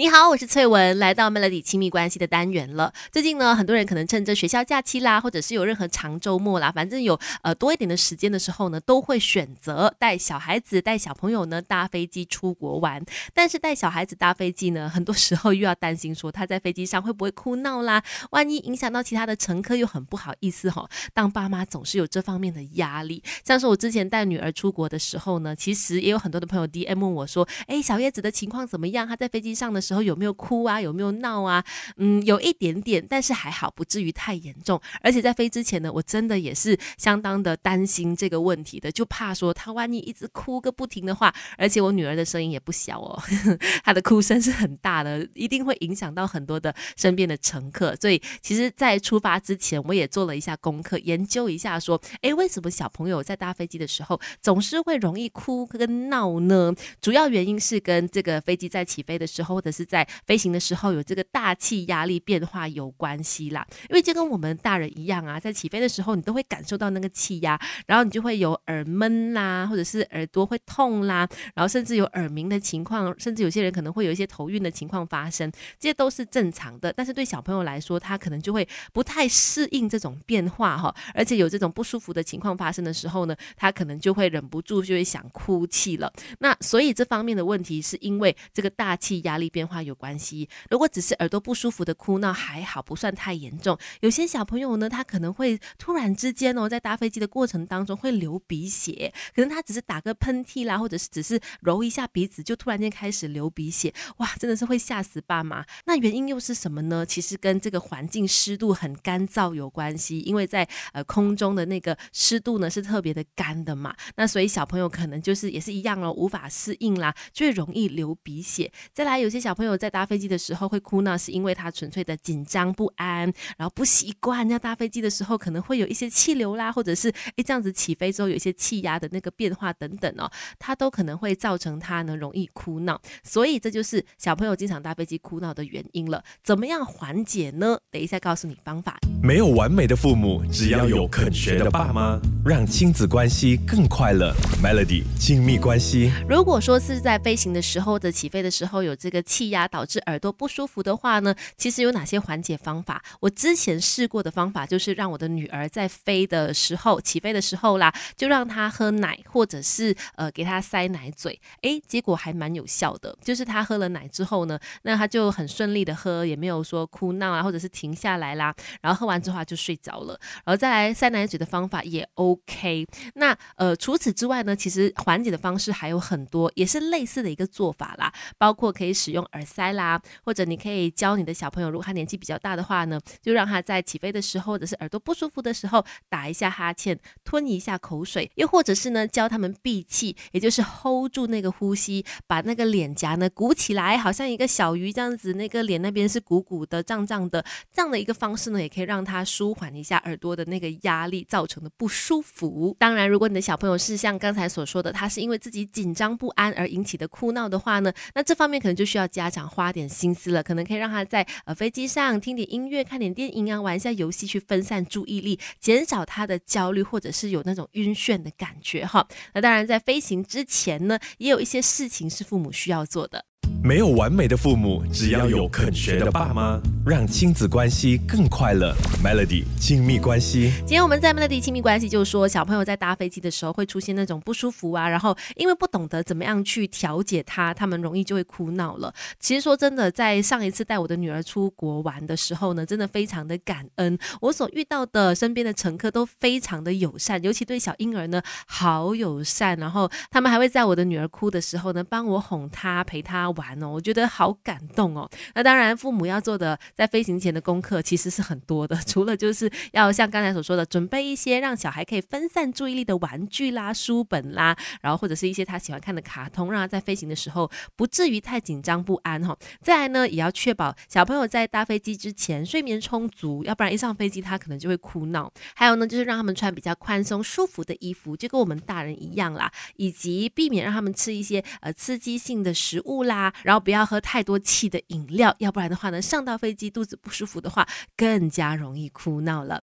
你好，我是翠文，来到 Melody 亲密关系的单元了。最近呢，很多人可能趁着学校假期啦，或者是有任何长周末啦，反正有呃多一点的时间的时候呢，都会选择带小孩子、带小朋友呢搭飞机出国玩。但是带小孩子搭飞机呢，很多时候又要担心说他在飞机上会不会哭闹啦，万一影响到其他的乘客又很不好意思哈。当爸妈总是有这方面的压力。像是我之前带女儿出国的时候呢，其实也有很多的朋友 DM 问我说，哎，小叶子的情况怎么样？她在飞机上的时时候有没有哭啊？有没有闹啊？嗯，有一点点，但是还好，不至于太严重。而且在飞之前呢，我真的也是相当的担心这个问题的，就怕说他万一一直哭个不停的话，而且我女儿的声音也不小哦，她的哭声是很大的，一定会影响到很多的身边的乘客。所以其实，在出发之前，我也做了一下功课，研究一下说，哎，为什么小朋友在搭飞机的时候总是会容易哭跟闹呢？主要原因是跟这个飞机在起飞的时候，或者是是在飞行的时候有这个大气压力变化有关系啦。因为就跟我们大人一样啊，在起飞的时候，你都会感受到那个气压，然后你就会有耳闷啦，或者是耳朵会痛啦，然后甚至有耳鸣的情况，甚至有些人可能会有一些头晕的情况发生，这些都是正常的。但是对小朋友来说，他可能就会不太适应这种变化哈，而且有这种不舒服的情况发生的时候呢，他可能就会忍不住就会想哭泣了。那所以这方面的问题是因为这个大气压力变变化有关系。如果只是耳朵不舒服的哭闹还好，不算太严重。有些小朋友呢，他可能会突然之间哦，在搭飞机的过程当中会流鼻血，可能他只是打个喷嚏啦，或者是只是揉一下鼻子，就突然间开始流鼻血，哇，真的是会吓死爸妈。那原因又是什么呢？其实跟这个环境湿度很干燥有关系，因为在呃空中的那个湿度呢是特别的干的嘛，那所以小朋友可能就是也是一样哦，无法适应啦，就容易流鼻血。再来，有些小朋友在搭飞机的时候会哭闹，是因为他纯粹的紧张不安，然后不习惯要搭飞机的时候可能会有一些气流啦，或者是诶这样子起飞之后有一些气压的那个变化等等哦，它都可能会造成他呢容易哭闹。所以这就是小朋友经常搭飞机哭闹的原因了。怎么样缓解呢？等一下告诉你方法。没有完美的父母，只要有肯学的爸妈，让亲子关系更快乐。Melody 亲密关系。如果说是在飞行的时候的起飞的时候有这个气气压导致耳朵不舒服的话呢，其实有哪些缓解方法？我之前试过的方法就是让我的女儿在飞的时候起飞的时候啦，就让她喝奶，或者是呃给她塞奶嘴，诶，结果还蛮有效的。就是她喝了奶之后呢，那她就很顺利的喝，也没有说哭闹啊，或者是停下来啦，然后喝完之后就睡着了。然后再来塞奶嘴的方法也 OK。那呃除此之外呢，其实缓解的方式还有很多，也是类似的一个做法啦，包括可以使用耳塞啦，或者你可以教你的小朋友，如果他年纪比较大的话呢，就让他在起飞的时候，或者是耳朵不舒服的时候打一下哈欠，吞一下口水，又或者是呢教他们闭气，也就是 hold 住那个呼吸，把那个脸颊呢鼓起来，好像一个小鱼这样子，那个脸那边是鼓鼓的、胀胀的，这样的一个方式呢，也可以让他舒缓一下耳朵的那个压力造成的不舒服。当然，如果你的小朋友是像刚才所说的，他是因为自己紧张不安而引起的哭闹的话呢，那这方面可能就需要家长花点心思了，可能可以让他在呃飞机上听点音乐、看点电影啊，玩一下游戏去分散注意力，减少他的焦虑或者是有那种晕眩的感觉哈。那当然，在飞行之前呢，也有一些事情是父母需要做的。没有完美的父母，只要有肯学的爸妈，让亲子关系更快乐。Melody 亲密关系。今天我们在 Melody 亲密关系就是说，小朋友在搭飞机的时候会出现那种不舒服啊，然后因为不懂得怎么样去调节他，他们容易就会哭闹了。其实说真的，在上一次带我的女儿出国玩的时候呢，真的非常的感恩，我所遇到的身边的乘客都非常的友善，尤其对小婴儿呢好友善，然后他们还会在我的女儿哭的时候呢，帮我哄她，陪她玩。哦，我觉得好感动哦。那当然，父母要做的在飞行前的功课其实是很多的，除了就是要像刚才所说的，准备一些让小孩可以分散注意力的玩具啦、书本啦，然后或者是一些他喜欢看的卡通，让他在飞行的时候不至于太紧张不安哈。再来呢，也要确保小朋友在搭飞机之前睡眠充足，要不然一上飞机他可能就会哭闹。还有呢，就是让他们穿比较宽松舒服的衣服，就跟我们大人一样啦，以及避免让他们吃一些呃刺激性的食物啦。然后不要喝太多气的饮料，要不然的话呢，上到飞机肚子不舒服的话，更加容易哭闹了。